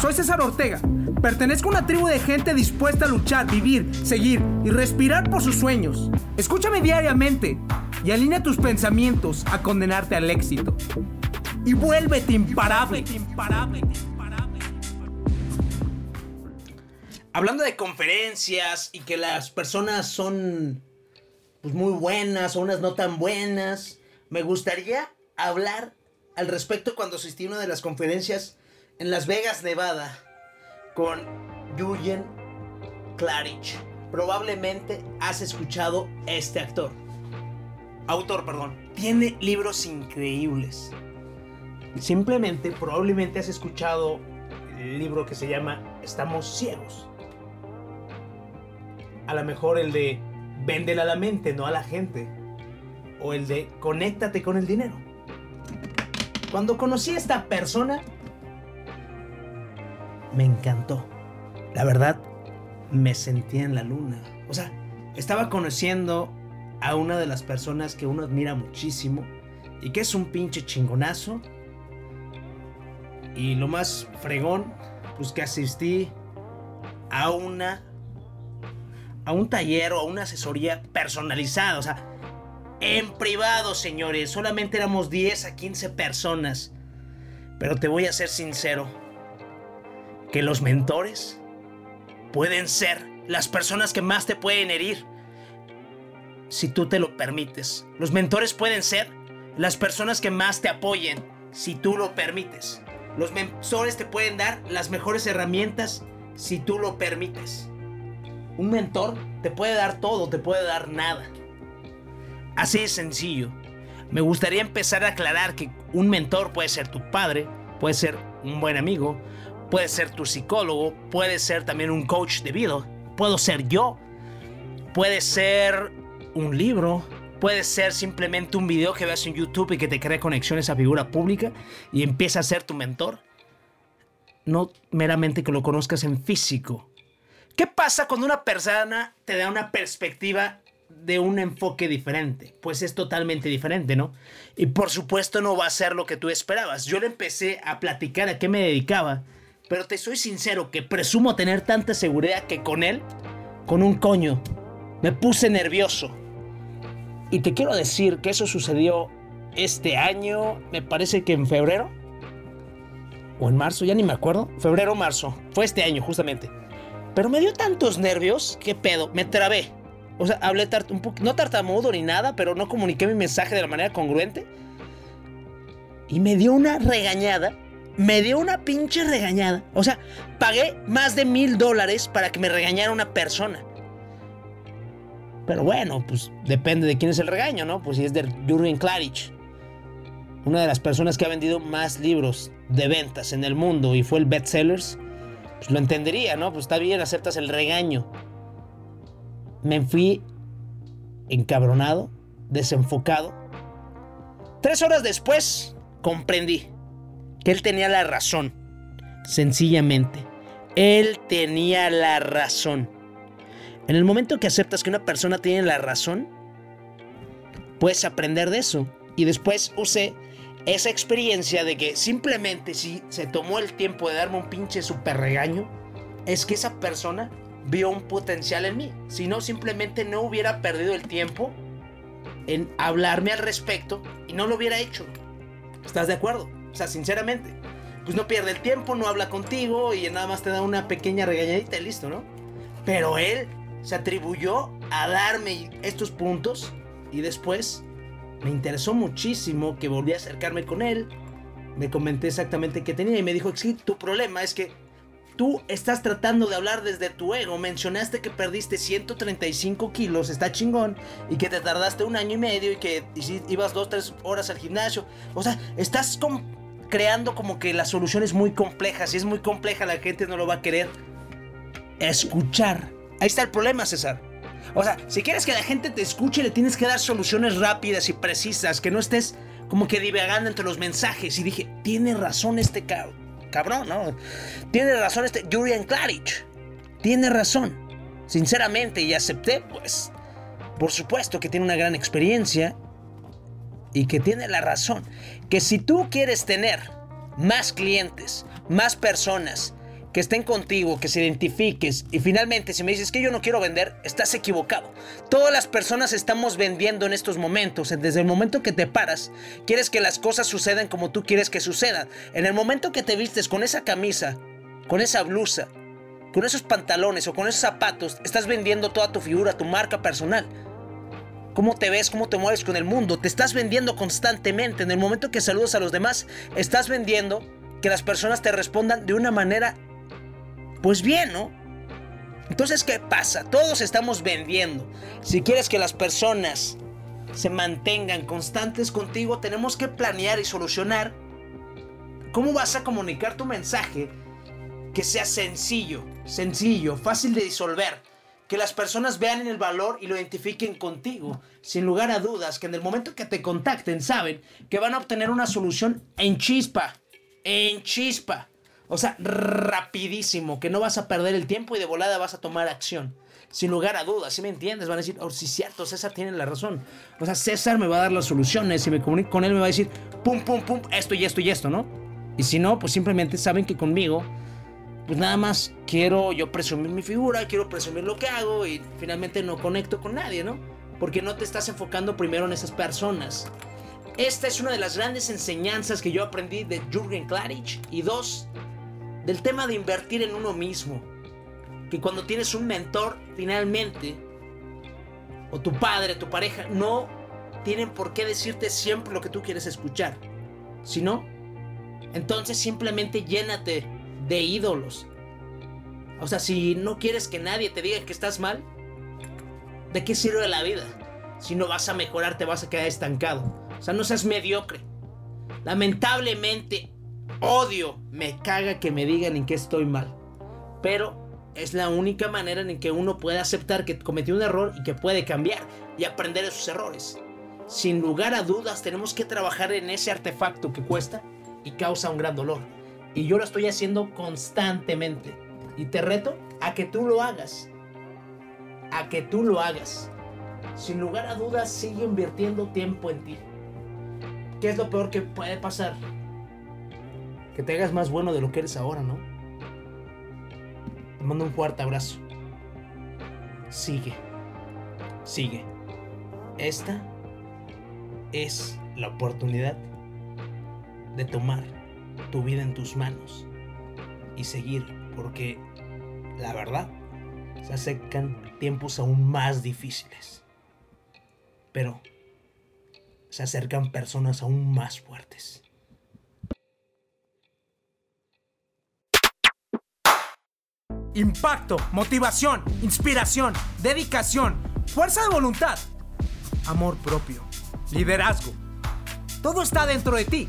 Soy César Ortega. Pertenezco a una tribu de gente dispuesta a luchar, vivir, seguir y respirar por sus sueños. Escúchame diariamente y alinea tus pensamientos a condenarte al éxito. Y vuélvete imparable. Hablando de conferencias y que las personas son pues, muy buenas o unas no tan buenas, me gustaría hablar al respecto cuando asistí a una de las conferencias en Las Vegas, Nevada, con Julian Clarich. Probablemente has escuchado este actor. Autor, perdón. Tiene libros increíbles. Simplemente, probablemente has escuchado el libro que se llama Estamos ciegos. A lo mejor el de Véndela a la mente, no a la gente. O el de Conéctate con el dinero. Cuando conocí a esta persona, me encantó. La verdad, me sentía en la luna. O sea, estaba conociendo a una de las personas que uno admira muchísimo y que es un pinche chingonazo. Y lo más fregón, pues que asistí a una a un taller o a una asesoría personalizada, o sea, en privado, señores, solamente éramos 10 a 15 personas. Pero te voy a ser sincero, que los mentores pueden ser las personas que más te pueden herir si tú te lo permites. Los mentores pueden ser las personas que más te apoyen si tú lo permites. Los mentores te pueden dar las mejores herramientas si tú lo permites. Un mentor te puede dar todo, te puede dar nada. Así de sencillo. Me gustaría empezar a aclarar que un mentor puede ser tu padre, puede ser un buen amigo, puede ser tu psicólogo, puede ser también un coach de vida, puedo ser yo, puede ser un libro, puede ser simplemente un video que veas en YouTube y que te cree conexiones a figura pública y empieza a ser tu mentor. No meramente que lo conozcas en físico. ¿Qué pasa cuando una persona te da una perspectiva de un enfoque diferente? Pues es totalmente diferente, ¿no? Y por supuesto no va a ser lo que tú esperabas. Yo le empecé a platicar a qué me dedicaba pero te soy sincero que presumo tener tanta seguridad que con él, con un coño, me puse nervioso. Y te quiero decir que eso sucedió este año, me parece que en febrero. O en marzo, ya ni me acuerdo. Febrero marzo. Fue este año, justamente. Pero me dio tantos nervios, que pedo, me trabé. O sea, hablé un poco, no tartamudo ni nada, pero no comuniqué mi mensaje de la manera congruente. Y me dio una regañada me dio una pinche regañada. O sea, pagué más de mil dólares para que me regañara una persona. Pero bueno, pues depende de quién es el regaño, ¿no? Pues si es de Jurgen Klarich, una de las personas que ha vendido más libros de ventas en el mundo y fue el bestsellers, pues lo entendería, ¿no? Pues está bien, aceptas el regaño. Me fui encabronado, desenfocado. Tres horas después, comprendí que él tenía la razón. Sencillamente, él tenía la razón. En el momento que aceptas que una persona tiene la razón, puedes aprender de eso. Y después usé esa experiencia de que simplemente si se tomó el tiempo de darme un pinche super regaño, es que esa persona vio un potencial en mí. Si no, simplemente no hubiera perdido el tiempo en hablarme al respecto y no lo hubiera hecho. ¿Estás de acuerdo? O sea, sinceramente. Pues no pierde el tiempo, no habla contigo y nada más te da una pequeña regañadita y listo, ¿no? Pero él se atribuyó a darme estos puntos y después me interesó muchísimo que volví a acercarme con él. Me comenté exactamente qué tenía y me dijo, sí, tu problema es que tú estás tratando de hablar desde tu ego. Mencionaste que perdiste 135 kilos, está chingón, y que te tardaste un año y medio y que ibas dos, tres horas al gimnasio. O sea, estás con creando como que la solución es muy compleja. Si es muy compleja, la gente no lo va a querer escuchar. Ahí está el problema, César. O sea, si quieres que la gente te escuche, le tienes que dar soluciones rápidas y precisas, que no estés como que divagando entre los mensajes. Y dije, tiene razón este cabrón, ¿no? Tiene razón este Julian Klarich. Tiene razón. Sinceramente, y acepté, pues, por supuesto que tiene una gran experiencia y que tiene la razón. Que si tú quieres tener más clientes, más personas que estén contigo, que se identifiques y finalmente si me dices que yo no quiero vender, estás equivocado. Todas las personas estamos vendiendo en estos momentos. Desde el momento que te paras, quieres que las cosas sucedan como tú quieres que sucedan. En el momento que te vistes con esa camisa, con esa blusa, con esos pantalones o con esos zapatos, estás vendiendo toda tu figura, tu marca personal. Cómo te ves, cómo te mueves con el mundo, te estás vendiendo constantemente. En el momento que saludas a los demás, estás vendiendo que las personas te respondan de una manera pues bien, ¿no? Entonces, ¿qué pasa? Todos estamos vendiendo. Si quieres que las personas se mantengan constantes contigo, tenemos que planear y solucionar cómo vas a comunicar tu mensaje que sea sencillo, sencillo, fácil de disolver. Que las personas vean el valor y lo identifiquen contigo, sin lugar a dudas, que en el momento que te contacten saben que van a obtener una solución en chispa, en chispa. O sea, rapidísimo, que no vas a perder el tiempo y de volada vas a tomar acción. Sin lugar a dudas, ¿sí me entiendes? Van a decir, oh, sí, cierto, César tiene la razón. O sea, César me va a dar las soluciones. Si me comunico con él, me va a decir, pum, pum, pum, esto y esto y esto, ¿no? Y si no, pues simplemente saben que conmigo, pues nada más quiero yo presumir mi figura, quiero presumir lo que hago y finalmente no conecto con nadie, ¿no? Porque no te estás enfocando primero en esas personas. Esta es una de las grandes enseñanzas que yo aprendí de Jürgen Klarich. Y dos, del tema de invertir en uno mismo. Que cuando tienes un mentor, finalmente, o tu padre, tu pareja, no tienen por qué decirte siempre lo que tú quieres escuchar. Si no, entonces simplemente llénate de ídolos. O sea, si no quieres que nadie te diga que estás mal, ¿de qué sirve la vida? Si no vas a mejorar, te vas a quedar estancado. O sea, no seas mediocre. Lamentablemente, Odio, me caga que me digan en qué estoy mal. Pero es la única manera en que uno puede aceptar que cometió un error y que puede cambiar y aprender de sus errores. Sin lugar a dudas, tenemos que trabajar en ese artefacto que cuesta y causa un gran dolor. Y yo lo estoy haciendo constantemente. Y te reto a que tú lo hagas. A que tú lo hagas. Sin lugar a dudas, sigue invirtiendo tiempo en ti. ¿Qué es lo peor que puede pasar? que te hagas más bueno de lo que eres ahora, ¿no? Te mando un fuerte abrazo. Sigue. Sigue. Esta es la oportunidad de tomar tu vida en tus manos y seguir, porque la verdad se acercan tiempos aún más difíciles, pero se acercan personas aún más fuertes. impacto, motivación, inspiración, dedicación, fuerza de voluntad, amor propio, liderazgo. Todo está dentro de ti.